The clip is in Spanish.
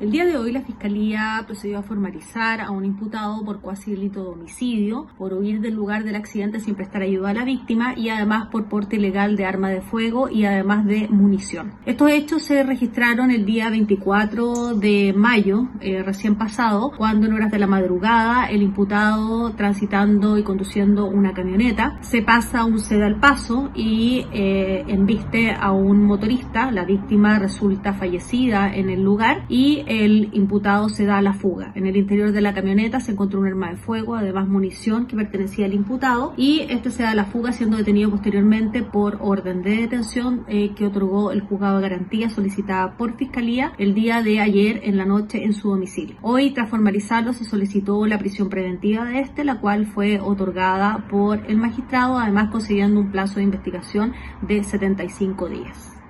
El día de hoy la Fiscalía procedió a formalizar a un imputado por cuasi delito de homicidio, por huir del lugar del accidente sin prestar ayuda a la víctima y además por porte ilegal de arma de fuego y además de munición. Estos hechos se registraron el día 24 de mayo, eh, recién pasado, cuando en horas de la madrugada el imputado transitando y conduciendo una camioneta se pasa un sedal paso y eh, embiste a un motorista. La víctima resulta fallecida en el lugar y el imputado se da a la fuga. En el interior de la camioneta se encontró un arma de fuego, además munición que pertenecía al imputado y este se da a la fuga siendo detenido posteriormente por orden de detención eh, que otorgó el juzgado de garantía solicitada por Fiscalía el día de ayer en la noche en su domicilio. Hoy, tras formalizarlo, se solicitó la prisión preventiva de este, la cual fue otorgada por el magistrado, además consiguiendo un plazo de investigación de 75 días.